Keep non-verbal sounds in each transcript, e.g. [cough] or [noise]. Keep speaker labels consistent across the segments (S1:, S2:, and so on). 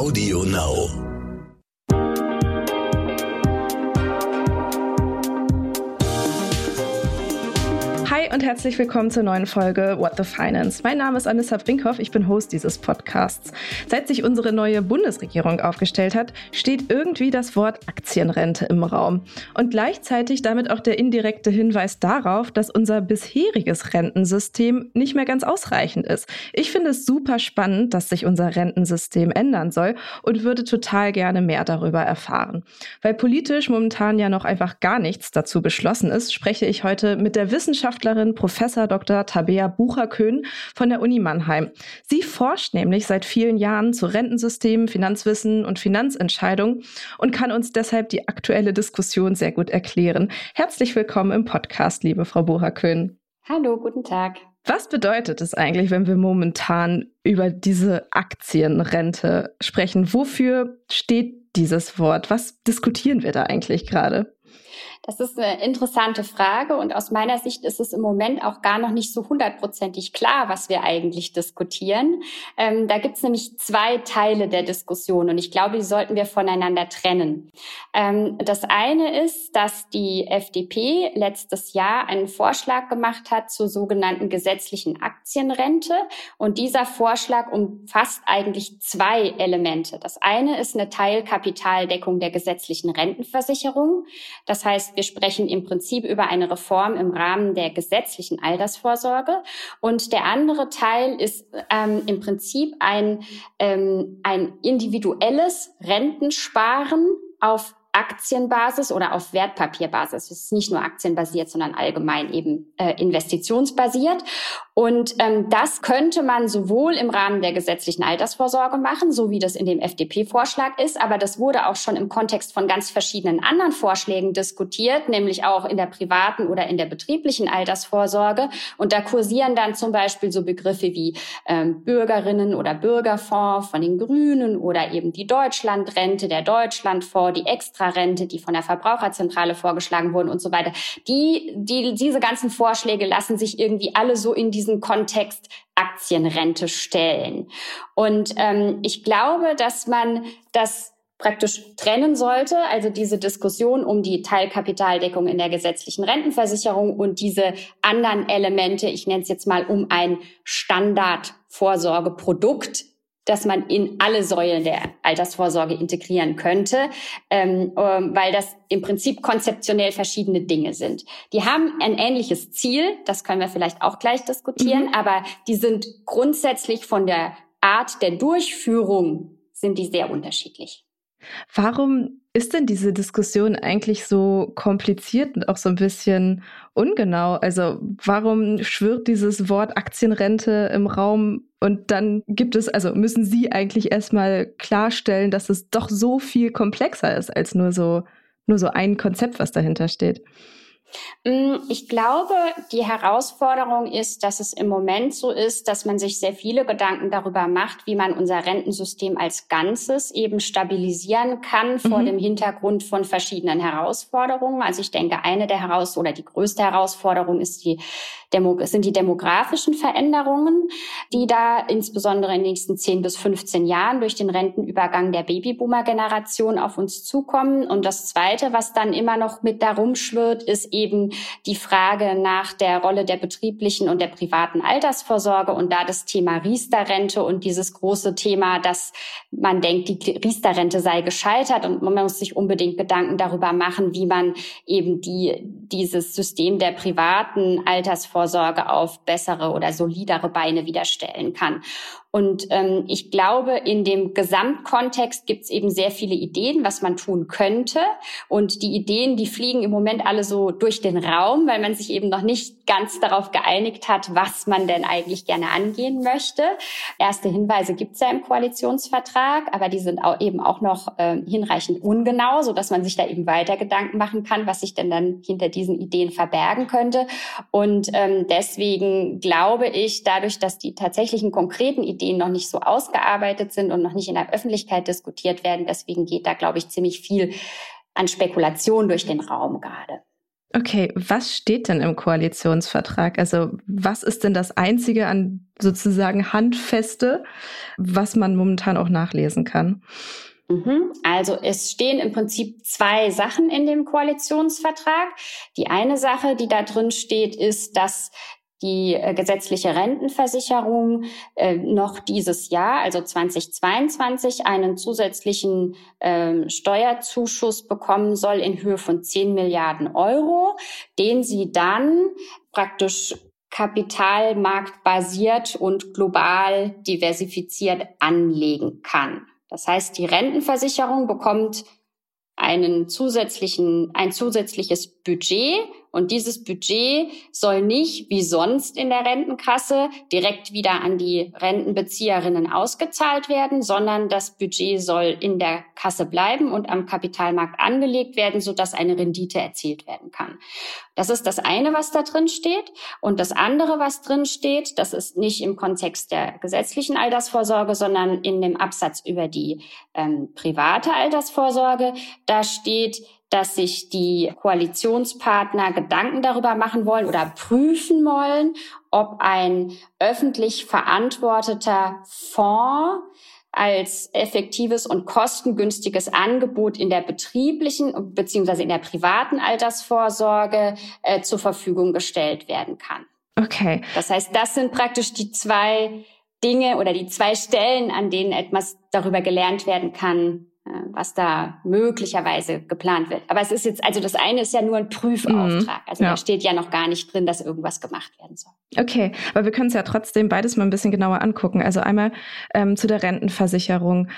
S1: Audio Now.
S2: Und herzlich willkommen zur neuen Folge What the Finance. Mein Name ist Anissa Brinkhoff, ich bin Host dieses Podcasts. Seit sich unsere neue Bundesregierung aufgestellt hat, steht irgendwie das Wort Aktienrente im Raum. Und gleichzeitig damit auch der indirekte Hinweis darauf, dass unser bisheriges Rentensystem nicht mehr ganz ausreichend ist. Ich finde es super spannend, dass sich unser Rentensystem ändern soll und würde total gerne mehr darüber erfahren. Weil politisch momentan ja noch einfach gar nichts dazu beschlossen ist, spreche ich heute mit der Wissenschaft Wissenschaftlerin Professor Dr. Tabea Bucher-Köhn von der Uni Mannheim. Sie forscht nämlich seit vielen Jahren zu Rentensystemen, Finanzwissen und Finanzentscheidungen und kann uns deshalb die aktuelle Diskussion sehr gut erklären. Herzlich willkommen im Podcast, liebe Frau Bucher-Köhn.
S3: Hallo, guten Tag.
S2: Was bedeutet es eigentlich, wenn wir momentan über diese Aktienrente sprechen? Wofür steht dieses Wort? Was diskutieren wir da eigentlich gerade?
S3: Das ist eine interessante Frage und aus meiner Sicht ist es im Moment auch gar noch nicht so hundertprozentig klar, was wir eigentlich diskutieren. Ähm, da gibt es nämlich zwei Teile der Diskussion und ich glaube, die sollten wir voneinander trennen. Ähm, das eine ist, dass die FDP letztes Jahr einen Vorschlag gemacht hat zur sogenannten gesetzlichen Aktienrente und dieser Vorschlag umfasst eigentlich zwei Elemente. Das eine ist eine Teilkapitaldeckung der gesetzlichen Rentenversicherung. Das heißt, wir sprechen im Prinzip über eine Reform im Rahmen der gesetzlichen Altersvorsorge. Und der andere Teil ist ähm, im Prinzip ein, ähm, ein individuelles Rentensparen auf Aktienbasis oder auf Wertpapierbasis. Es ist nicht nur aktienbasiert, sondern allgemein eben äh, investitionsbasiert. Und ähm, das könnte man sowohl im Rahmen der gesetzlichen Altersvorsorge machen, so wie das in dem FDP-Vorschlag ist, aber das wurde auch schon im Kontext von ganz verschiedenen anderen Vorschlägen diskutiert, nämlich auch in der privaten oder in der betrieblichen Altersvorsorge. Und da kursieren dann zum Beispiel so Begriffe wie ähm, Bürgerinnen oder Bürgerfonds von den Grünen oder eben die Deutschlandrente, der Deutschlandfonds, die Extrarente, die von der Verbraucherzentrale vorgeschlagen wurden und so weiter. Die, die, diese ganzen Vorschläge lassen sich irgendwie alle so in diesen diesen Kontext Aktienrente stellen. Und ähm, ich glaube, dass man das praktisch trennen sollte, also diese Diskussion um die Teilkapitaldeckung in der gesetzlichen Rentenversicherung und diese anderen Elemente, ich nenne es jetzt mal um ein Standardvorsorgeprodukt dass man in alle Säulen der Altersvorsorge integrieren könnte, ähm, ähm, weil das im Prinzip konzeptionell verschiedene Dinge sind. Die haben ein ähnliches Ziel, das können wir vielleicht auch gleich diskutieren, mhm. aber die sind grundsätzlich von der Art der Durchführung sind die sehr unterschiedlich.
S2: Warum ist denn diese Diskussion eigentlich so kompliziert und auch so ein bisschen ungenau? Also warum schwirrt dieses Wort Aktienrente im Raum und dann gibt es, also müssen Sie eigentlich erstmal klarstellen, dass es doch so viel komplexer ist als nur so, nur so ein Konzept, was dahinter steht?
S3: Mm, ich glaube, die Herausforderung ist, dass es im Moment so ist, dass man sich sehr viele Gedanken darüber macht, wie man unser Rentensystem als Ganzes eben stabilisieren kann vor mhm. dem Hintergrund von verschiedenen Herausforderungen. Also ich denke, eine der Heraus oder die größte Herausforderung ist die Demo sind die demografischen Veränderungen, die da insbesondere in den nächsten 10 bis 15 Jahren durch den Rentenübergang der Babyboomer-Generation auf uns zukommen. Und das Zweite, was dann immer noch mit darum schwirrt, ist eben die Frage nach der Rolle der betrieblichen und der privaten Altersvorsorge und da das Thema Riester-Rente und dieses große Thema, dass man denkt, die Riester-Rente sei gescheitert und man muss sich unbedingt Gedanken darüber machen, wie man eben die, dieses System der privaten Altersvorsorge auf bessere oder solidere Beine wieder stellen kann. Und ähm, ich glaube, in dem Gesamtkontext gibt es eben sehr viele Ideen, was man tun könnte. Und die Ideen, die fliegen im Moment alle so durch den Raum, weil man sich eben noch nicht ganz darauf geeinigt hat, was man denn eigentlich gerne angehen möchte. Erste Hinweise gibt es ja im Koalitionsvertrag, aber die sind auch eben auch noch äh, hinreichend ungenau, so dass man sich da eben weiter Gedanken machen kann, was sich denn dann hinter diesen Ideen verbergen könnte. Und ähm, deswegen glaube ich, dadurch, dass die tatsächlichen konkreten Ideen Ideen noch nicht so ausgearbeitet sind und noch nicht in der Öffentlichkeit diskutiert werden. Deswegen geht da, glaube ich, ziemlich viel an Spekulation durch den Raum gerade.
S2: Okay, was steht denn im Koalitionsvertrag? Also was ist denn das Einzige, an sozusagen handfeste, was man momentan auch nachlesen kann?
S3: Mhm. Also es stehen im Prinzip zwei Sachen in dem Koalitionsvertrag. Die eine Sache, die da drin steht, ist, dass die äh, gesetzliche Rentenversicherung äh, noch dieses Jahr, also 2022, einen zusätzlichen ähm, Steuerzuschuss bekommen soll in Höhe von 10 Milliarden Euro, den sie dann praktisch kapitalmarktbasiert und global diversifiziert anlegen kann. Das heißt, die Rentenversicherung bekommt einen zusätzlichen, ein zusätzliches Budget und dieses Budget soll nicht wie sonst in der Rentenkasse direkt wieder an die Rentenbezieherinnen ausgezahlt werden, sondern das Budget soll in der Kasse bleiben und am Kapitalmarkt angelegt werden, sodass eine Rendite erzielt werden kann. Das ist das eine, was da drin steht. Und das andere, was drin steht, das ist nicht im Kontext der gesetzlichen Altersvorsorge, sondern in dem Absatz über die ähm, private Altersvorsorge. Da steht, dass sich die Koalitionspartner Gedanken darüber machen wollen oder prüfen wollen, ob ein öffentlich verantworteter Fonds als effektives und kostengünstiges Angebot in der betrieblichen bzw. in der privaten Altersvorsorge äh, zur Verfügung gestellt werden kann.
S2: Okay.
S3: Das heißt, das sind praktisch die zwei Dinge oder die zwei Stellen, an denen etwas darüber gelernt werden kann, was da möglicherweise geplant wird. Aber es ist jetzt, also das eine ist ja nur ein Prüfauftrag. Also ja. da steht ja noch gar nicht drin, dass irgendwas gemacht werden soll.
S2: Okay, aber wir können es ja trotzdem beides mal ein bisschen genauer angucken. Also einmal ähm, zu der Rentenversicherung.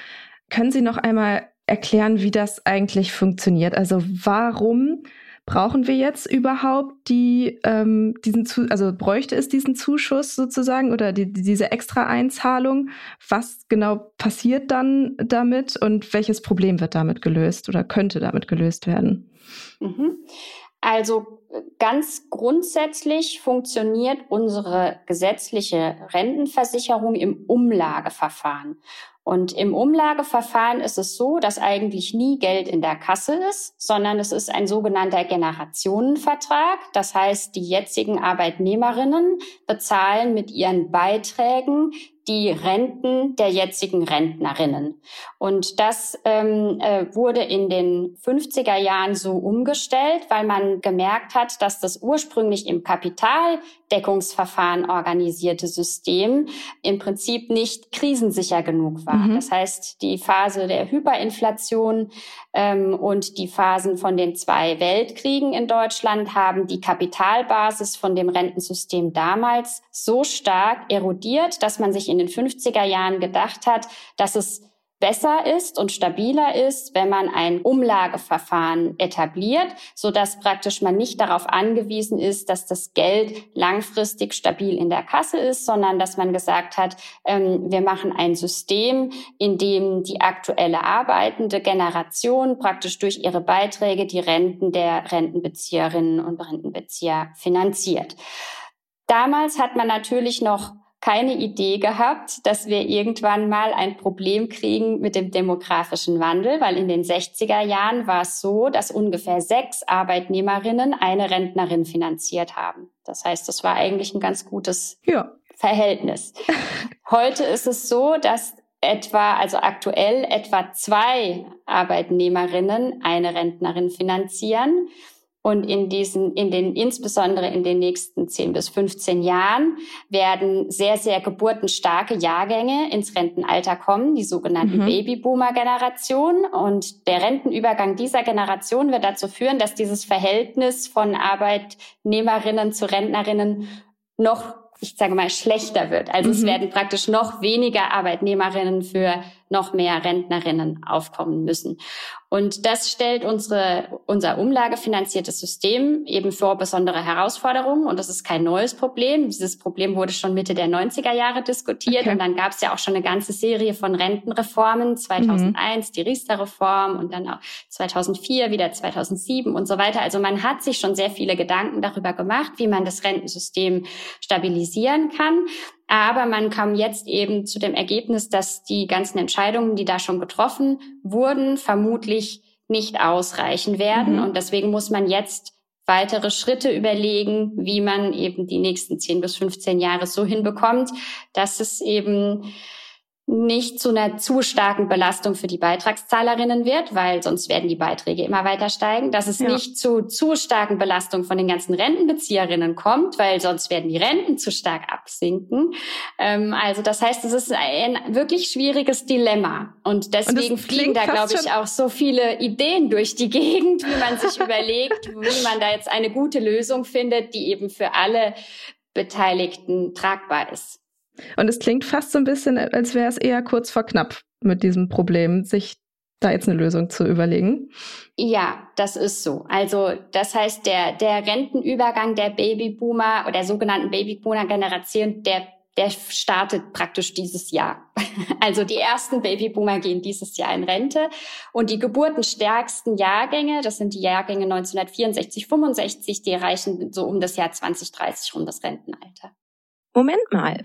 S2: Können Sie noch einmal erklären, wie das eigentlich funktioniert? Also warum Brauchen wir jetzt überhaupt die, ähm, diesen, zu also bräuchte es diesen Zuschuss sozusagen oder die, diese Extra-Einzahlung? Was genau passiert dann damit und welches Problem wird damit gelöst oder könnte damit gelöst werden?
S3: Mhm. Also ganz grundsätzlich funktioniert unsere gesetzliche Rentenversicherung im Umlageverfahren. Und im Umlageverfahren ist es so, dass eigentlich nie Geld in der Kasse ist, sondern es ist ein sogenannter Generationenvertrag. Das heißt, die jetzigen Arbeitnehmerinnen bezahlen mit ihren Beiträgen die Renten der jetzigen Rentnerinnen. Und das ähm, äh, wurde in den 50er Jahren so umgestellt, weil man gemerkt hat, dass das ursprünglich im Kapitaldeckungsverfahren organisierte System im Prinzip nicht krisensicher genug war. Mhm. Das heißt, die Phase der Hyperinflation ähm, und die Phasen von den zwei Weltkriegen in Deutschland haben die Kapitalbasis von dem Rentensystem damals so stark erodiert, dass man sich in den 50er Jahren gedacht hat, dass es besser ist und stabiler ist, wenn man ein Umlageverfahren etabliert, so dass praktisch man nicht darauf angewiesen ist, dass das Geld langfristig stabil in der Kasse ist, sondern dass man gesagt hat, ähm, wir machen ein System, in dem die aktuelle arbeitende Generation praktisch durch ihre Beiträge die Renten der Rentenbezieherinnen und Rentenbezieher finanziert. Damals hat man natürlich noch keine Idee gehabt, dass wir irgendwann mal ein Problem kriegen mit dem demografischen Wandel, weil in den 60er Jahren war es so, dass ungefähr sechs Arbeitnehmerinnen eine Rentnerin finanziert haben. Das heißt, das war eigentlich ein ganz gutes ja. Verhältnis. [laughs] Heute ist es so, dass etwa, also aktuell etwa zwei Arbeitnehmerinnen eine Rentnerin finanzieren. Und in diesen, in den, insbesondere in den nächsten 10 bis 15 Jahren werden sehr, sehr geburtenstarke Jahrgänge ins Rentenalter kommen, die sogenannten mhm. Babyboomer-Generation. Und der Rentenübergang dieser Generation wird dazu führen, dass dieses Verhältnis von Arbeitnehmerinnen zu Rentnerinnen noch ich sage mal, schlechter wird. Also mhm. es werden praktisch noch weniger Arbeitnehmerinnen für noch mehr Rentnerinnen aufkommen müssen. Und das stellt unsere, unser umlagefinanziertes System eben vor besondere Herausforderungen. Und das ist kein neues Problem. Dieses Problem wurde schon Mitte der 90er Jahre diskutiert. Okay. Und dann gab es ja auch schon eine ganze Serie von Rentenreformen. 2001 mhm. die Riester-Reform und dann auch 2004 wieder 2007 und so weiter. Also man hat sich schon sehr viele Gedanken darüber gemacht, wie man das Rentensystem stabilisieren kann. Aber man kam jetzt eben zu dem Ergebnis, dass die ganzen Entscheidungen, die da schon getroffen wurden, vermutlich nicht ausreichen werden. Mhm. Und deswegen muss man jetzt weitere Schritte überlegen, wie man eben die nächsten 10 bis 15 Jahre so hinbekommt, dass es eben nicht zu einer zu starken Belastung für die Beitragszahlerinnen wird, weil sonst werden die Beiträge immer weiter steigen, dass es ja. nicht zu zu starken Belastung von den ganzen Rentenbezieherinnen kommt, weil sonst werden die Renten zu stark absinken. Ähm, also das heißt, es ist ein wirklich schwieriges Dilemma und deswegen und fliegen da, glaube ich, auch so viele Ideen durch die Gegend, wie man sich [laughs] überlegt, wie man da jetzt eine gute Lösung findet, die eben für alle Beteiligten tragbar ist.
S4: Und es klingt fast so ein bisschen, als wäre es eher kurz vor knapp mit diesem Problem, sich da jetzt eine Lösung zu überlegen.
S3: Ja, das ist so. Also das heißt, der, der Rentenübergang der Babyboomer oder der sogenannten Babyboomer-Generation, der, der startet praktisch dieses Jahr. [laughs] Also die ersten Babyboomer gehen dieses Jahr in Rente und die geburtenstärksten Jahrgänge, das sind die Jahrgänge 1964, 65, die erreichen so um das Jahr 2030 rum das Rentenalter.
S4: Moment mal,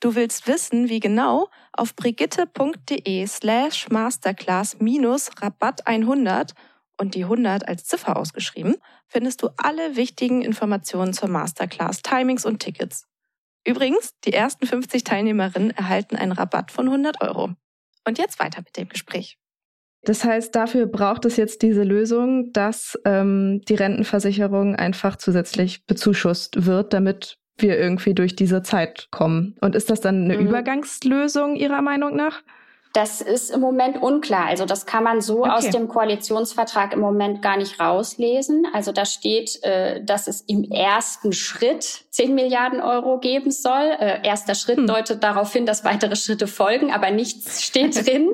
S4: Du willst wissen, wie genau? Auf brigitte.de slash masterclass minus Rabatt 100 und die 100 als Ziffer ausgeschrieben, findest du alle wichtigen Informationen zur Masterclass, Timings und Tickets. Übrigens, die ersten 50 Teilnehmerinnen erhalten einen Rabatt von 100 Euro. Und jetzt weiter mit dem Gespräch. Das heißt, dafür braucht es jetzt diese Lösung, dass ähm, die Rentenversicherung einfach zusätzlich bezuschusst wird, damit wir irgendwie durch diese Zeit kommen. Und ist das dann eine mhm. Übergangslösung Ihrer Meinung nach?
S3: Das ist im Moment unklar. Also das kann man so okay. aus dem Koalitionsvertrag im Moment gar nicht rauslesen. Also da steht, äh, dass es im ersten Schritt 10 Milliarden Euro geben soll. Äh, erster Schritt hm. deutet darauf hin, dass weitere Schritte folgen, aber nichts steht [laughs] drin.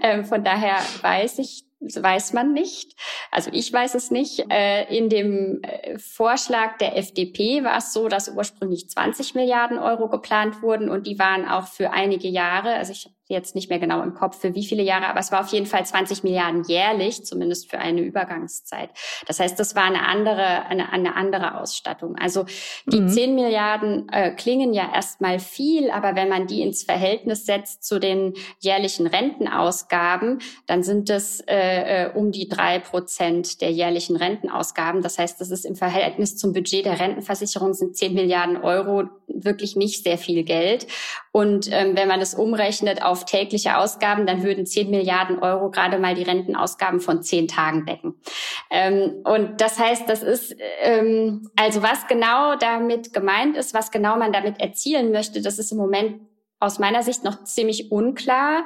S3: Ähm, von daher weiß ich weiß man nicht. Also ich weiß es nicht. Äh, in dem äh, Vorschlag der FDP war es so, dass ursprünglich 20 Milliarden Euro geplant wurden und die waren auch für einige Jahre, also ich jetzt nicht mehr genau im Kopf für wie viele Jahre, aber es war auf jeden Fall 20 Milliarden jährlich, zumindest für eine Übergangszeit. Das heißt, das war eine andere, eine, eine andere Ausstattung. Also die mhm. 10 Milliarden äh, klingen ja erstmal viel, aber wenn man die ins Verhältnis setzt zu den jährlichen Rentenausgaben, dann sind es äh, äh um die drei Prozent der jährlichen Rentenausgaben. Das heißt, das ist im Verhältnis zum Budget der Rentenversicherung sind 10 Milliarden Euro wirklich nicht sehr viel Geld. Und ähm, wenn man das umrechnet auf auf tägliche Ausgaben, dann würden 10 Milliarden Euro gerade mal die Rentenausgaben von zehn Tagen decken. Ähm, und das heißt, das ist, ähm, also was genau damit gemeint ist, was genau man damit erzielen möchte, das ist im Moment aus meiner Sicht noch ziemlich unklar.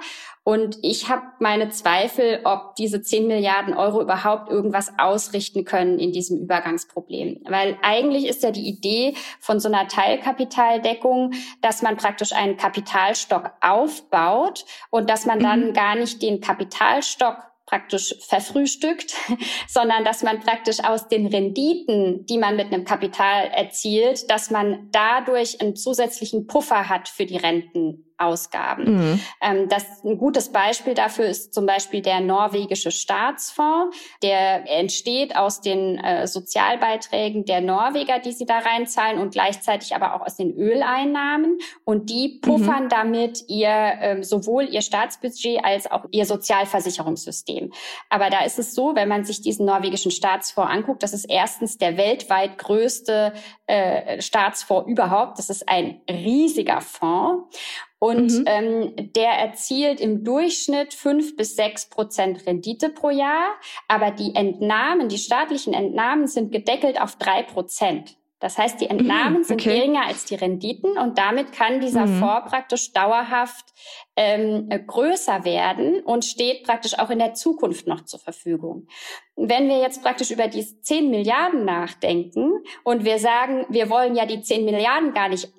S3: Und ich habe meine Zweifel, ob diese 10 Milliarden Euro überhaupt irgendwas ausrichten können in diesem Übergangsproblem. Weil eigentlich ist ja die Idee von so einer Teilkapitaldeckung, dass man praktisch einen Kapitalstock aufbaut und dass man dann mhm. gar nicht den Kapitalstock praktisch verfrühstückt, [laughs] sondern dass man praktisch aus den Renditen, die man mit einem Kapital erzielt, dass man dadurch einen zusätzlichen Puffer hat für die Renten Ausgaben. Mhm. Ähm, das ein gutes Beispiel dafür ist zum Beispiel der norwegische Staatsfonds. Der entsteht aus den äh, Sozialbeiträgen der Norweger, die sie da reinzahlen und gleichzeitig aber auch aus den Öleinnahmen. Und die puffern mhm. damit ihr ähm, sowohl ihr Staatsbudget als auch ihr Sozialversicherungssystem. Aber da ist es so, wenn man sich diesen norwegischen Staatsfonds anguckt, das ist erstens der weltweit größte äh, Staatsfonds überhaupt. Das ist ein riesiger Fonds. Und mhm. ähm, der erzielt im Durchschnitt fünf bis sechs Prozent Rendite pro Jahr. Aber die Entnahmen, die staatlichen Entnahmen sind gedeckelt auf drei Prozent. Das heißt, die Entnahmen mhm, sind okay. geringer als die Renditen und damit kann dieser mhm. Fonds praktisch dauerhaft ähm, größer werden und steht praktisch auch in der Zukunft noch zur Verfügung. Wenn wir jetzt praktisch über die 10 Milliarden nachdenken und wir sagen, wir wollen ja die 10 Milliarden gar nicht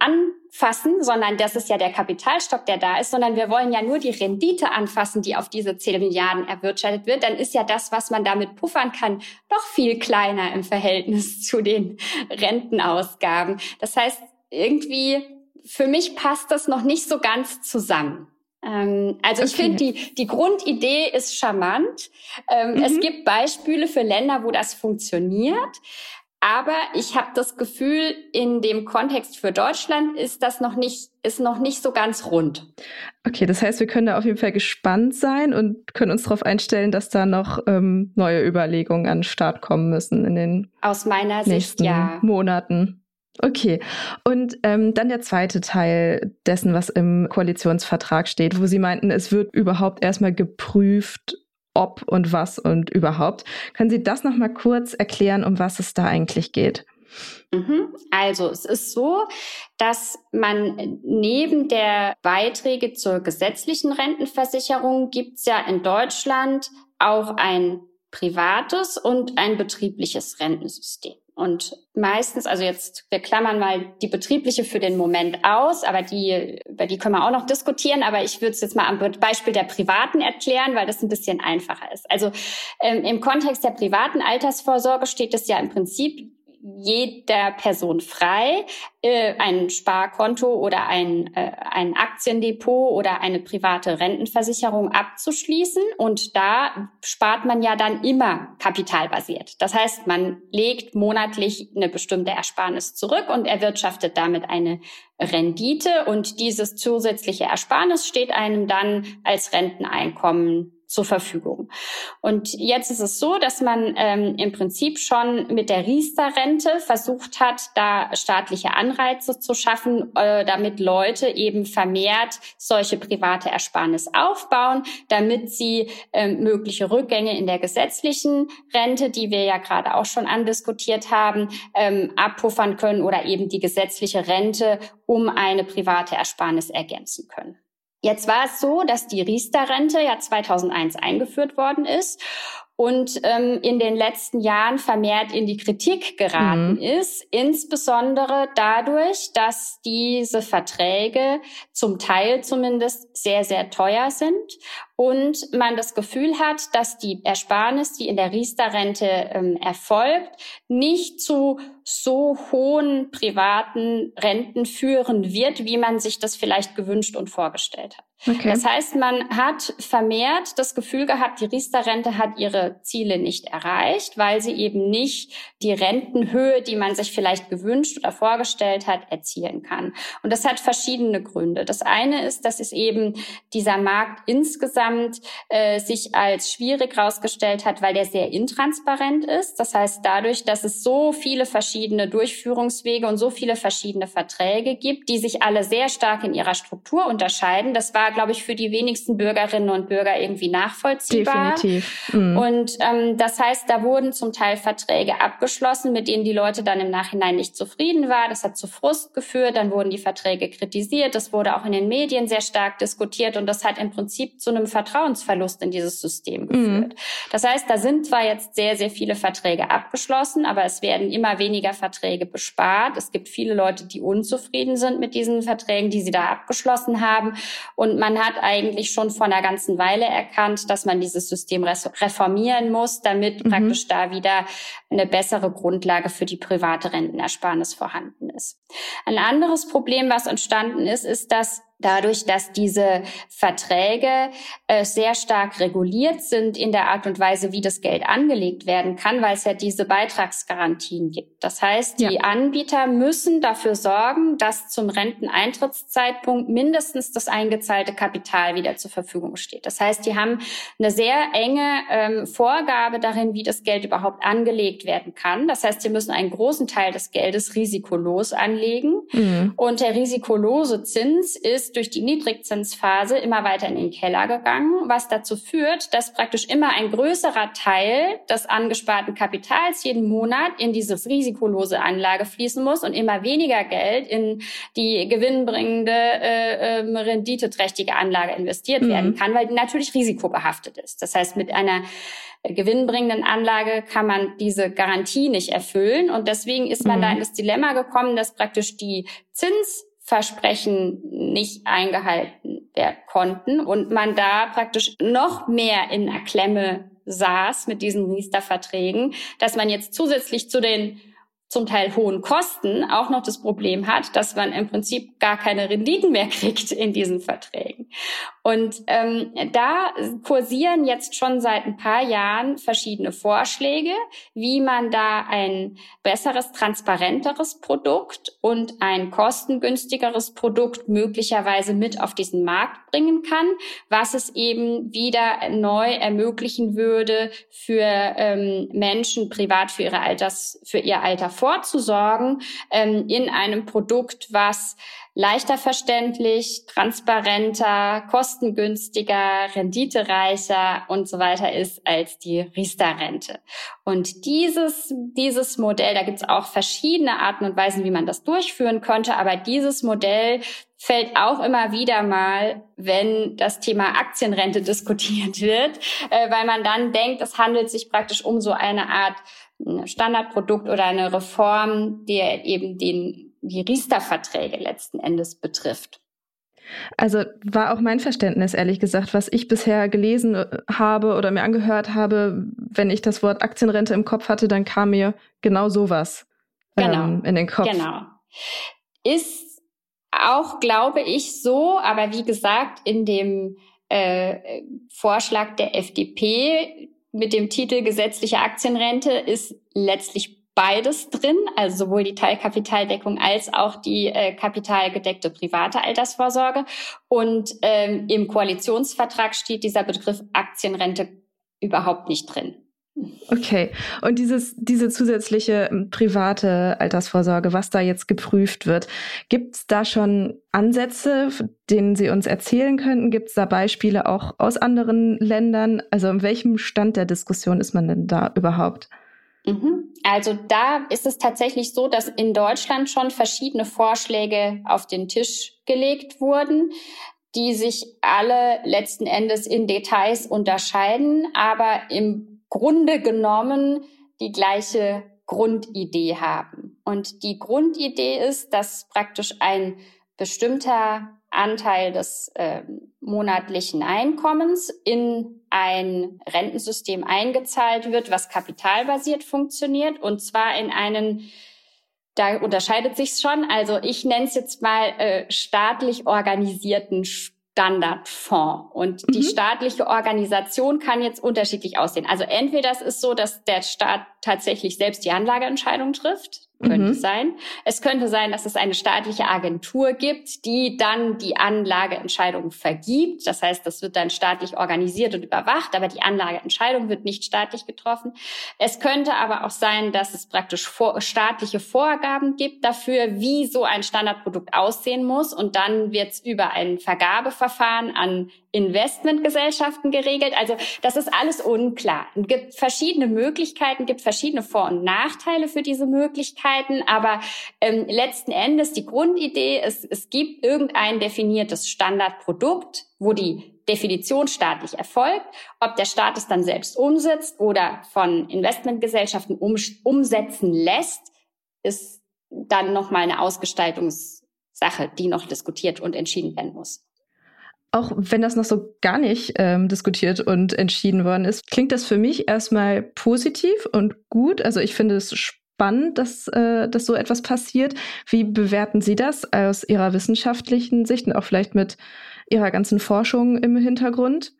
S3: anfassen, sondern das ist ja der Kapitalstock, der da ist, sondern wir wollen ja nur die Rendite anfassen, die auf diese 10 Milliarden erwirtschaftet wird, dann ist ja das, was man damit puffern kann, doch viel kleiner im Verhältnis [laughs] zu den Rentenausgaben. Das heißt, irgendwie, für mich passt das noch nicht so ganz zusammen. Ähm, also okay. ich finde, die, die Grundidee ist charmant. Ähm, mhm. Es gibt Beispiele für Länder, wo das funktioniert. Aber ich habe das Gefühl, in dem Kontext für Deutschland ist das noch nicht, ist noch nicht so ganz rund.
S2: Okay, das heißt, wir können da auf jeden Fall gespannt sein und können uns darauf einstellen, dass da noch ähm, neue Überlegungen an den Start kommen müssen in den
S3: Aus meiner nächsten
S2: Sicht, ja. Monaten. Okay. Und ähm, dann der zweite Teil dessen, was im Koalitionsvertrag steht, wo Sie meinten, es wird überhaupt erstmal geprüft, ob und was und überhaupt. Können Sie das nochmal kurz erklären, um was es da eigentlich geht?
S3: Mhm. Also es ist so, dass man neben der Beiträge zur gesetzlichen Rentenversicherung gibt es ja in Deutschland auch ein privates und ein betriebliches Rentensystem. Und meistens, also jetzt, wir klammern mal die betriebliche für den Moment aus, aber die, über die können wir auch noch diskutieren. Aber ich würde es jetzt mal am Beispiel der privaten erklären, weil das ein bisschen einfacher ist. Also ähm, im Kontext der privaten Altersvorsorge steht es ja im Prinzip jeder Person frei, äh, ein Sparkonto oder ein, äh, ein Aktiendepot oder eine private Rentenversicherung abzuschließen. Und da spart man ja dann immer kapitalbasiert. Das heißt, man legt monatlich eine bestimmte Ersparnis zurück und erwirtschaftet damit eine Rendite. Und dieses zusätzliche Ersparnis steht einem dann als Renteneinkommen zur Verfügung. Und jetzt ist es so, dass man ähm, im Prinzip schon mit der Riester-Rente versucht hat, da staatliche Anreize zu schaffen, äh, damit Leute eben vermehrt solche private Ersparnis aufbauen, damit sie ähm, mögliche Rückgänge in der gesetzlichen Rente, die wir ja gerade auch schon andiskutiert haben, ähm, abpuffern können oder eben die gesetzliche Rente um eine private Ersparnis ergänzen können. Jetzt war es so, dass die Riester-Rente ja 2001 eingeführt worden ist und ähm, in den letzten Jahren vermehrt in die Kritik geraten mhm. ist, insbesondere dadurch, dass diese Verträge zum Teil zumindest sehr, sehr teuer sind und man das Gefühl hat, dass die Ersparnis, die in der Riester-Rente ähm, erfolgt, nicht zu so hohen privaten Renten führen wird, wie man sich das vielleicht gewünscht und vorgestellt hat. Okay. Das heißt, man hat vermehrt das Gefühl gehabt, die Riester-Rente hat ihre Ziele nicht erreicht, weil sie eben nicht die Rentenhöhe, die man sich vielleicht gewünscht oder vorgestellt hat, erzielen kann. Und das hat verschiedene Gründe. Das eine ist, dass es eben dieser Markt insgesamt äh, sich als schwierig herausgestellt hat, weil der sehr intransparent ist. Das heißt, dadurch, dass es so viele verschiedene Durchführungswege und so viele verschiedene Verträge gibt, die sich alle sehr stark in ihrer Struktur unterscheiden, das war, glaube ich, für die wenigsten Bürgerinnen und Bürger irgendwie nachvollziehbar.
S2: Definitiv.
S3: Mhm. Und ähm, das heißt, da wurden zum Teil Verträge abgeschlossen, mit denen die Leute dann im Nachhinein nicht zufrieden waren. Das hat zu Frust geführt. Dann wurden die Verträge kritisiert. Das wurde auch in den Medien sehr stark diskutiert und das hat im Prinzip zu einem Vertrauensverlust in dieses System mhm. geführt. Mhm. Das heißt, da sind zwar jetzt sehr, sehr viele Verträge abgeschlossen, aber es werden immer weniger Verträge bespart. Es gibt viele Leute, die unzufrieden sind mit diesen Verträgen, die sie da abgeschlossen haben. Und man hat eigentlich schon vor einer ganzen Weile erkannt, dass man dieses System reformieren muss, damit mhm. praktisch da wieder eine bessere Grundlage für die private Rentenersparnis vorhanden ist. Ein anderes Problem, was entstanden ist, ist, dass dadurch, dass diese Verträge äh, sehr stark reguliert sind in der Art und Weise, wie das Geld angelegt werden kann, weil es ja diese Beitragsgarantien gibt. Das heißt, die ja. Anbieter müssen dafür sorgen, dass zum Renteneintrittszeitpunkt mindestens das eingezahlte Kapital wieder zur Verfügung steht. Das heißt, die haben eine sehr enge ähm, Vorgabe darin, wie das Geld überhaupt angelegt werden kann. Das heißt, sie müssen einen großen Teil des Geldes risikolos anlegen. Mhm. Und der risikolose Zins ist ist durch die Niedrigzinsphase immer weiter in den Keller gegangen, was dazu führt, dass praktisch immer ein größerer Teil des angesparten Kapitals jeden Monat in dieses risikolose Anlage fließen muss und immer weniger Geld in die gewinnbringende, äh, äh, renditeträchtige Anlage investiert mhm. werden kann, weil die natürlich risikobehaftet ist. Das heißt, mit einer gewinnbringenden Anlage kann man diese Garantie nicht erfüllen. Und deswegen ist man mhm. da in das Dilemma gekommen, dass praktisch die Zinsversprechen nicht eingehalten werden konnten und man da praktisch noch mehr in einer Klemme saß mit diesen Riester-Verträgen, dass man jetzt zusätzlich zu den zum Teil hohen Kosten auch noch das Problem hat, dass man im Prinzip gar keine Renditen mehr [laughs] kriegt in diesen Verträgen. Und ähm, da kursieren jetzt schon seit ein paar Jahren verschiedene Vorschläge, wie man da ein besseres, transparenteres Produkt und ein kostengünstigeres Produkt möglicherweise mit auf diesen Markt bringen kann, was es eben wieder neu ermöglichen würde, für ähm, Menschen privat für ihre Alters, für ihr Alter vorzusorgen ähm, in einem Produkt, was leichter verständlich, transparenter, kostengünstiger, renditereicher und so weiter ist als die Riester-Rente. Und dieses, dieses Modell, da gibt es auch verschiedene Arten und Weisen, wie man das durchführen könnte, aber dieses Modell fällt auch immer wieder mal, wenn das Thema Aktienrente [laughs] diskutiert wird, äh, weil man dann denkt, es handelt sich praktisch um so eine Art Standardprodukt oder eine Reform, die eben den, die Riester-Verträge letzten Endes betrifft.
S2: Also war auch mein Verständnis, ehrlich gesagt, was ich bisher gelesen äh, habe oder mir angehört habe, wenn ich das Wort Aktienrente im Kopf hatte, dann kam mir genau sowas genau. ähm, in den Kopf.
S3: Genau. Ist auch, glaube ich, so, aber wie gesagt, in dem äh, Vorschlag der FDP mit dem Titel gesetzliche Aktienrente ist letztlich beides drin, also sowohl die Teilkapitaldeckung als auch die äh, kapitalgedeckte private Altersvorsorge. Und ähm, im Koalitionsvertrag steht dieser Begriff Aktienrente überhaupt nicht drin.
S2: Okay. Und dieses, diese zusätzliche ähm, private Altersvorsorge, was da jetzt geprüft wird, gibt es da schon Ansätze, denen Sie uns erzählen könnten? Gibt es da Beispiele auch aus anderen Ländern? Also in welchem Stand der Diskussion ist man denn da überhaupt?
S3: Mhm. Also da ist es tatsächlich so, dass in Deutschland schon verschiedene Vorschläge auf den Tisch gelegt wurden die sich alle letzten Endes in Details unterscheiden, aber im Grunde genommen die gleiche Grundidee haben. Und die Grundidee ist, dass praktisch ein bestimmter Anteil des äh, monatlichen Einkommens in ein Rentensystem eingezahlt wird, was kapitalbasiert funktioniert, und zwar in einen da unterscheidet sich's schon. Also ich nenne es jetzt mal äh, staatlich organisierten Standardfonds. Und mhm. die staatliche Organisation kann jetzt unterschiedlich aussehen. Also entweder es ist so, dass der Staat tatsächlich selbst die Anlageentscheidung trifft. Könnte mhm. sein. Es könnte sein, dass es eine staatliche Agentur gibt, die dann die Anlageentscheidung vergibt. Das heißt, das wird dann staatlich organisiert und überwacht, aber die Anlageentscheidung wird nicht staatlich getroffen. Es könnte aber auch sein, dass es praktisch vor, staatliche Vorgaben gibt dafür, wie so ein Standardprodukt aussehen muss. Und dann wird es über ein Vergabeverfahren an Investmentgesellschaften geregelt. Also das ist alles unklar. Es gibt verschiedene Möglichkeiten, gibt verschiedene Vor- und Nachteile für diese Möglichkeiten, aber ähm, letzten Endes die Grundidee ist, es gibt irgendein definiertes Standardprodukt, wo die Definition staatlich erfolgt. Ob der Staat es dann selbst umsetzt oder von Investmentgesellschaften um, umsetzen lässt, ist dann nochmal eine Ausgestaltungssache, die noch diskutiert und entschieden werden muss.
S2: Auch wenn das noch so gar nicht ähm, diskutiert und entschieden worden ist, klingt das für mich erstmal positiv und gut. Also ich finde es spannend, dass, äh, dass so etwas passiert. Wie bewerten Sie das aus Ihrer wissenschaftlichen Sicht und auch vielleicht mit Ihrer ganzen Forschung im Hintergrund?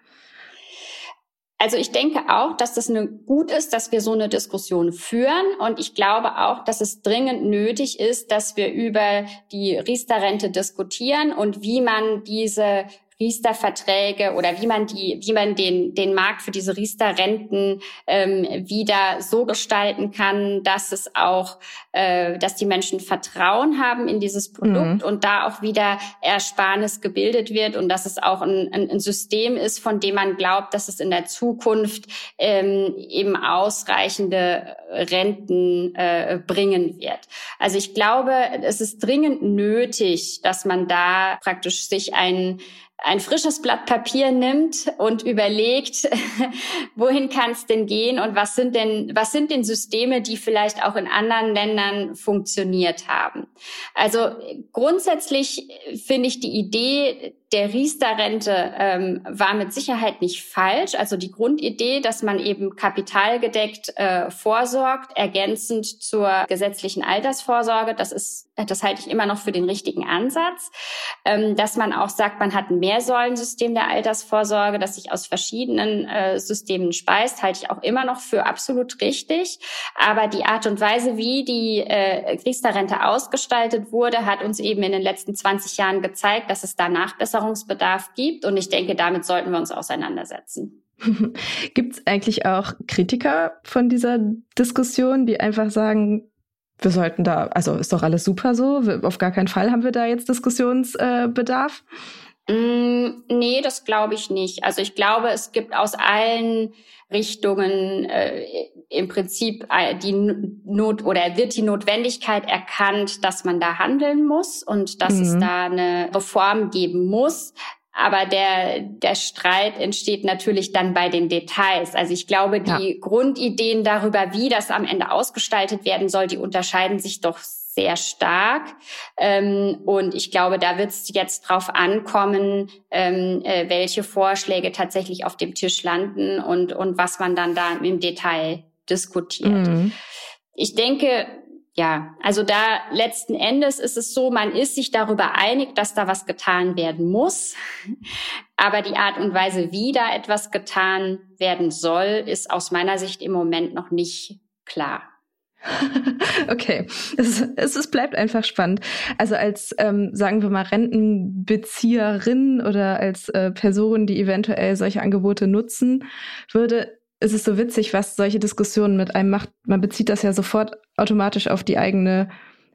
S3: Also ich denke auch, dass das eine, gut ist, dass wir so eine Diskussion führen. Und ich glaube auch, dass es dringend nötig ist, dass wir über die Riester-Rente diskutieren und wie man diese Riester-Verträge oder wie man die, wie man den, den Markt für diese Riester-Renten ähm, wieder so gestalten kann, dass es auch, äh, dass die Menschen Vertrauen haben in dieses Produkt mhm. und da auch wieder Ersparnis gebildet wird und dass es auch ein, ein, ein System ist, von dem man glaubt, dass es in der Zukunft ähm, eben ausreichende Renten äh, bringen wird. Also ich glaube, es ist dringend nötig, dass man da praktisch sich ein ein frisches Blatt Papier nimmt und überlegt, [laughs] wohin kann es denn gehen und was sind denn, was sind denn Systeme, die vielleicht auch in anderen Ländern funktioniert haben. Also grundsätzlich finde ich die Idee der Riester-Rente ähm, war mit Sicherheit nicht falsch. Also die Grundidee, dass man eben kapitalgedeckt äh, vorsorgt, ergänzend zur gesetzlichen Altersvorsorge, das ist, das halte ich immer noch für den richtigen Ansatz. Ähm, dass man auch sagt, man hat ein Mehrsäulensystem der Altersvorsorge, das sich aus verschiedenen äh, Systemen speist, halte ich auch immer noch für absolut richtig. Aber die Art und Weise, wie die äh, Riester-Rente ausgestaltet wurde, hat uns eben in den letzten 20 Jahren gezeigt, dass es danach besser Verbesserungsbedarf gibt. Und ich denke, damit sollten wir uns auseinandersetzen. [laughs]
S2: Gibt es eigentlich auch Kritiker von dieser Diskussion, die einfach sagen, wir sollten da, also ist doch alles super so, auf gar keinen Fall haben wir da jetzt Diskussionsbedarf?
S3: Mm, nee, das glaube ich nicht. Also ich glaube, es gibt aus allen Richtungen äh, im Prinzip äh, die Not oder wird die Notwendigkeit erkannt, dass man da handeln muss und dass mhm. es da eine Reform geben muss. Aber der, der Streit entsteht natürlich dann bei den Details. Also ich glaube, die ja. Grundideen darüber, wie das am Ende ausgestaltet werden soll, die unterscheiden sich doch sehr stark. Ähm, und ich glaube, da wird es jetzt drauf ankommen, ähm, äh, welche Vorschläge tatsächlich auf dem Tisch landen und, und was man dann da im Detail diskutiert. Mhm. Ich denke, ja, also da letzten Endes ist es so, man ist sich darüber einig, dass da was getan werden muss. Aber die Art und Weise, wie da etwas getan werden soll, ist aus meiner Sicht im Moment noch nicht klar. [laughs]
S2: Okay, es, es, es bleibt einfach spannend. Also als, ähm, sagen wir mal, Rentenbezieherin oder als äh, Person, die eventuell solche Angebote nutzen würde, ist es so witzig, was solche Diskussionen mit einem macht. Man bezieht das ja sofort automatisch auf die eigene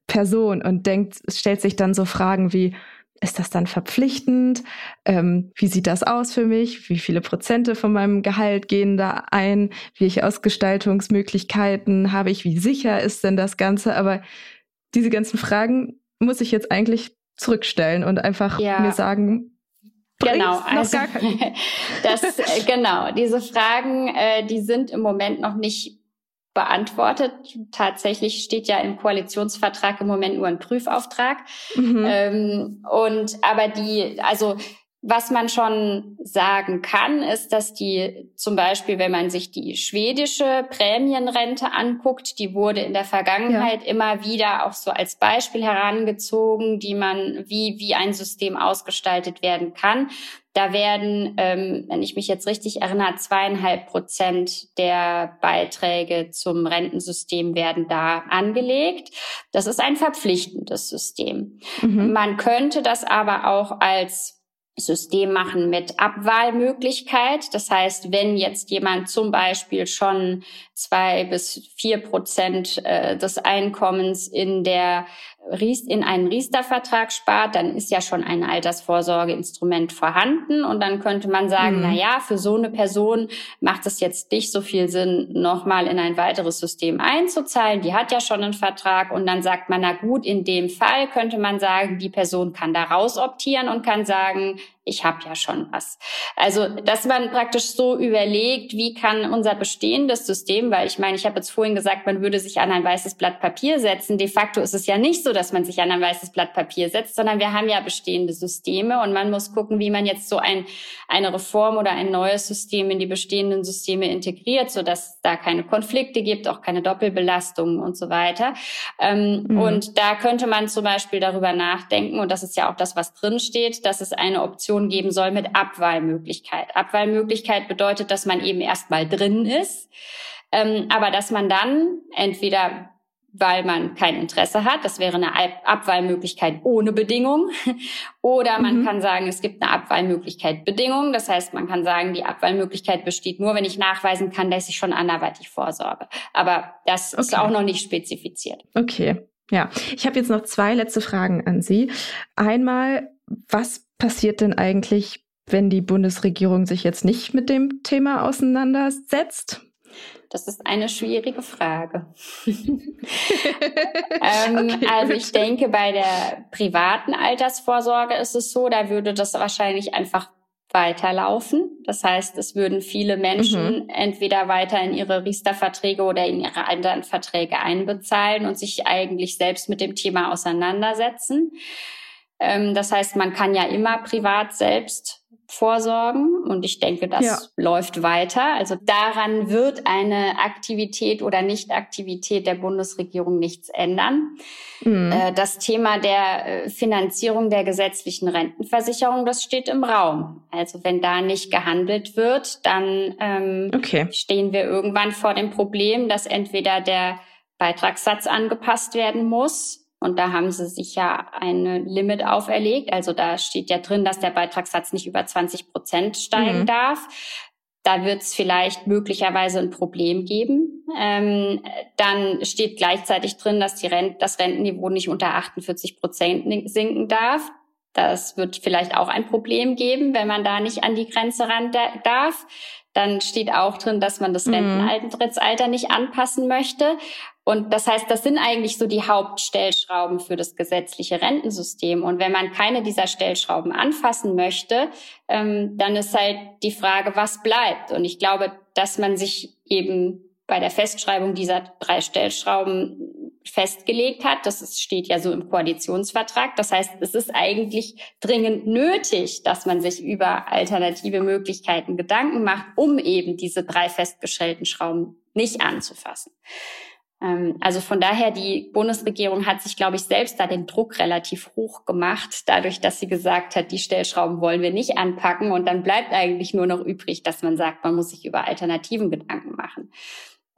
S2: Person und denkt, stellt sich dann so Fragen wie, ist das dann verpflichtend? Ähm, wie sieht das aus für mich? Wie viele Prozente von meinem Gehalt gehen da ein? Welche Ausgestaltungsmöglichkeiten habe ich? Wie sicher ist denn das Ganze? Aber diese ganzen Fragen muss ich jetzt eigentlich zurückstellen und einfach ja. mir sagen,
S3: Genau, also [laughs] das äh, genau diese Fragen, äh, die sind im Moment noch nicht beantwortet. Tatsächlich steht ja im Koalitionsvertrag im Moment nur ein Prüfauftrag. Mhm. Ähm, und aber die, also was man schon sagen kann, ist, dass die zum Beispiel, wenn man sich die schwedische Prämienrente anguckt, die wurde in der Vergangenheit ja. immer wieder auch so als Beispiel herangezogen, die man, wie, wie ein System ausgestaltet werden kann. Da werden, ähm, wenn ich mich jetzt richtig erinnere, zweieinhalb Prozent der Beiträge zum Rentensystem werden da angelegt. Das ist ein verpflichtendes System. Mhm. Man könnte das aber auch als System machen mit Abwahlmöglichkeit. Das heißt, wenn jetzt jemand zum Beispiel schon zwei bis vier Prozent äh, des Einkommens in der in einen Riester-Vertrag spart, dann ist ja schon ein Altersvorsorgeinstrument vorhanden und dann könnte man sagen, mhm. na ja, für so eine Person macht es jetzt nicht so viel Sinn, nochmal in ein weiteres System einzuzahlen. Die hat ja schon einen Vertrag und dann sagt man, na gut, in dem Fall könnte man sagen, die Person kann da raus optieren und kann sagen, ich habe ja schon was. Also, dass man praktisch so überlegt, wie kann unser bestehendes System, weil ich meine, ich habe jetzt vorhin gesagt, man würde sich an ein weißes Blatt Papier setzen. De facto ist es ja nicht so, dass man sich an ein weißes Blatt Papier setzt, sondern wir haben ja bestehende Systeme und man muss gucken, wie man jetzt so ein, eine Reform oder ein neues System in die bestehenden Systeme integriert, so dass da keine Konflikte gibt, auch keine Doppelbelastungen und so weiter. Ähm, mhm. Und da könnte man zum Beispiel darüber nachdenken, und das ist ja auch das, was drin steht, dass es eine Option Option geben soll mit Abwahlmöglichkeit. Abwahlmöglichkeit bedeutet, dass man eben erstmal drin ist, ähm, aber dass man dann entweder weil man kein Interesse hat. Das wäre eine Abwahlmöglichkeit ohne Bedingung. [laughs] Oder man mhm. kann sagen, es gibt eine Abwahlmöglichkeit Bedingung. Das heißt, man kann sagen, die Abwahlmöglichkeit besteht nur, wenn ich nachweisen kann, dass ich schon anderweitig vorsorge. Aber das okay. ist auch noch nicht spezifiziert.
S2: Okay. Ja, ich habe jetzt noch zwei letzte Fragen an Sie. Einmal, was passiert denn eigentlich, wenn die Bundesregierung sich jetzt nicht mit dem Thema auseinandersetzt?
S3: Das ist eine schwierige Frage. [laughs] ähm, okay, also ich denke, bei der privaten Altersvorsorge ist es so, da würde das wahrscheinlich einfach weiterlaufen. Das heißt, es würden viele Menschen mhm. entweder weiter in ihre Riester-Verträge oder in ihre anderen Verträge einbezahlen und sich eigentlich selbst mit dem Thema auseinandersetzen. Ähm, das heißt, man kann ja immer privat selbst vorsorgen. Und ich denke, das ja. läuft weiter. Also daran wird eine Aktivität oder Nichtaktivität der Bundesregierung nichts ändern. Mhm. Äh, das Thema der äh, Finanzierung der gesetzlichen Rentenversicherung, das steht im Raum. Also wenn da nicht gehandelt wird, dann ähm, okay. stehen wir irgendwann vor dem Problem, dass entweder der Beitragssatz angepasst werden muss und da haben sie sich ja ein Limit auferlegt. Also da steht ja drin, dass der Beitragssatz nicht über 20 Prozent steigen mhm. darf. Da wird es vielleicht möglicherweise ein Problem geben. Ähm, dann steht gleichzeitig drin, dass die Rent das Rentenniveau nicht unter 48 Prozent sinken darf. Das wird vielleicht auch ein Problem geben, wenn man da nicht an die Grenze ran darf. Dann steht auch drin, dass man das mhm. Renteneintrittsalter nicht anpassen möchte. Und das heißt, das sind eigentlich so die Hauptstellschrauben für das gesetzliche Rentensystem. Und wenn man keine dieser Stellschrauben anfassen möchte, ähm, dann ist halt die Frage, was bleibt. Und ich glaube, dass man sich eben bei der Festschreibung dieser drei Stellschrauben festgelegt hat. Das ist, steht ja so im Koalitionsvertrag. Das heißt, es ist eigentlich dringend nötig, dass man sich über alternative Möglichkeiten Gedanken macht, um eben diese drei festgestellten Schrauben nicht anzufassen. Ähm, also von daher, die Bundesregierung hat sich, glaube ich, selbst da den Druck relativ hoch gemacht, dadurch, dass sie gesagt hat, die Stellschrauben wollen wir nicht anpacken. Und dann bleibt eigentlich nur noch übrig, dass man sagt, man muss sich über Alternativen Gedanken machen.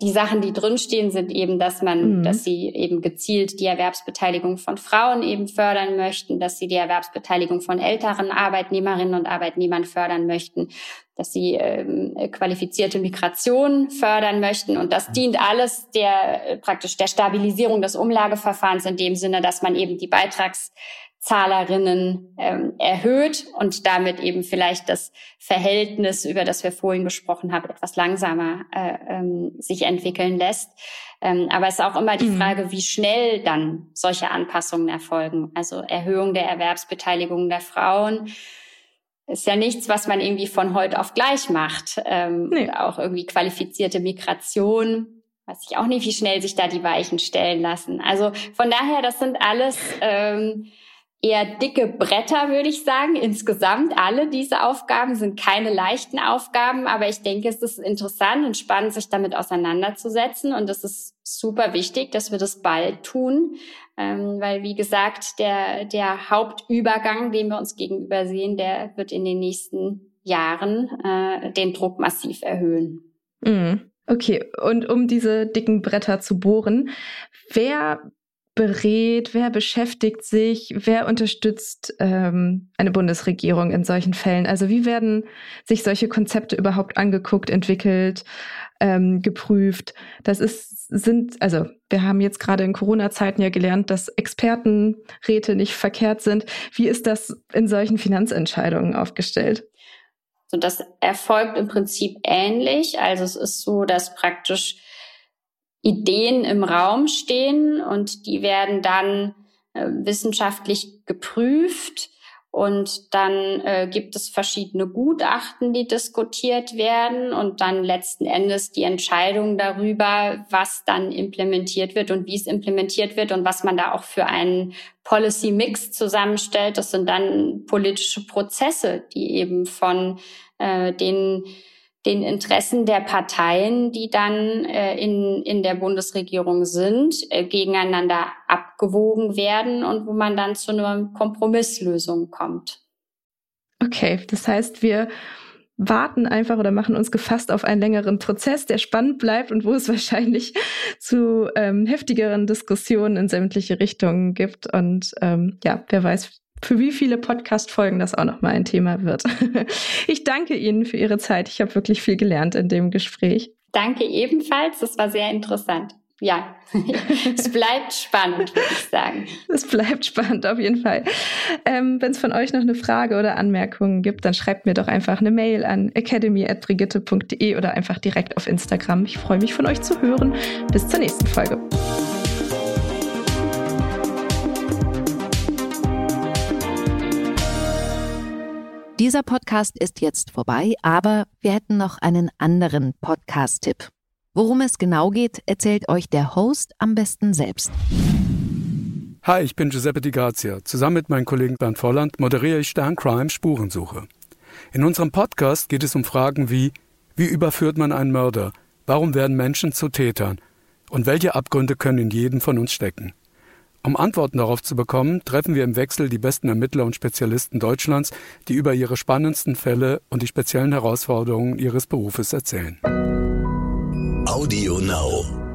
S3: Die Sachen, die drinstehen, sind eben, dass man, mhm. dass sie eben gezielt die Erwerbsbeteiligung von Frauen eben fördern möchten, dass sie die Erwerbsbeteiligung von älteren Arbeitnehmerinnen und Arbeitnehmern fördern möchten, dass sie ähm, qualifizierte Migration fördern möchten. Und das dient alles der äh, praktisch der Stabilisierung des Umlageverfahrens in dem Sinne, dass man eben die Beitragszahlerinnen ähm, erhöht und damit eben vielleicht das Verhältnis, über das wir vorhin gesprochen haben, etwas langsamer äh, ähm, sich entwickeln lässt. Ähm, aber es ist auch immer die mhm. Frage, wie schnell dann solche Anpassungen erfolgen. Also Erhöhung der Erwerbsbeteiligung der Frauen ist ja nichts, was man irgendwie von heute auf gleich macht. Ähm, nee. Auch irgendwie qualifizierte Migration, weiß ich auch nicht, wie schnell sich da die Weichen stellen lassen. Also von daher, das sind alles ähm, eher dicke Bretter, würde ich sagen. Insgesamt alle diese Aufgaben sind keine leichten Aufgaben, aber ich denke, es ist interessant und spannend, sich damit auseinanderzusetzen und es ist super wichtig, dass wir das bald tun, ähm, weil wie gesagt, der, der Hauptübergang, den wir uns gegenüber sehen, der wird in den nächsten Jahren äh, den Druck massiv erhöhen.
S2: Mhm. Okay, und um diese dicken Bretter zu bohren, wer berät, wer beschäftigt sich, wer unterstützt ähm, eine Bundesregierung in solchen Fällen? Also wie werden sich solche Konzepte überhaupt angeguckt, entwickelt, ähm, geprüft? Das ist, sind, also wir haben jetzt gerade in Corona-Zeiten ja gelernt, dass Expertenräte nicht verkehrt sind. Wie ist das in solchen Finanzentscheidungen aufgestellt?
S3: So, das erfolgt im Prinzip ähnlich. Also es ist so, dass praktisch Ideen im Raum stehen und die werden dann äh, wissenschaftlich geprüft. Und dann äh, gibt es verschiedene Gutachten, die diskutiert werden und dann letzten Endes die Entscheidung darüber, was dann implementiert wird und wie es implementiert wird und was man da auch für einen Policy Mix zusammenstellt. Das sind dann politische Prozesse, die eben von äh, den den Interessen der Parteien, die dann äh, in, in der Bundesregierung sind, äh, gegeneinander abgewogen werden und wo man dann zu einer Kompromisslösung kommt.
S2: Okay, das heißt, wir warten einfach oder machen uns gefasst auf einen längeren Prozess, der spannend bleibt und wo es [laughs] wahrscheinlich zu ähm, heftigeren Diskussionen in sämtliche Richtungen gibt. Und ähm, ja, wer weiß, für wie viele Podcast-Folgen das auch nochmal ein Thema wird. [laughs] ich danke Ihnen für Ihre Zeit. Ich habe wirklich viel gelernt in dem Gespräch.
S3: Danke ebenfalls. Das war sehr interessant ja, [laughs] es bleibt spannend, würde ich sagen.
S2: Es bleibt spannend, auf jeden Fall. Ähm, Wenn es von euch noch eine Frage oder Anmerkungen gibt, dann schreibt mir doch einfach eine Mail an academy.brigitte.de oder einfach direkt auf Instagram. Ich freue mich von euch zu hören. Bis zur nächsten Folge.
S1: Dieser Podcast ist jetzt vorbei, aber wir hätten noch einen anderen Podcast-Tipp. Worum es genau geht, erzählt euch der Host am besten selbst.
S5: Hi, ich bin Giuseppe Di Grazia. Zusammen mit meinem Kollegen Bernd Volland moderiere ich Stern Crime Spurensuche. In unserem Podcast geht es um Fragen wie wie überführt man einen Mörder? Warum werden Menschen zu Tätern? Und welche Abgründe können in jedem von uns stecken? Um Antworten darauf zu bekommen, treffen wir im Wechsel die besten Ermittler und Spezialisten Deutschlands, die über ihre spannendsten Fälle und die speziellen Herausforderungen ihres Berufes erzählen.
S6: Audio Now.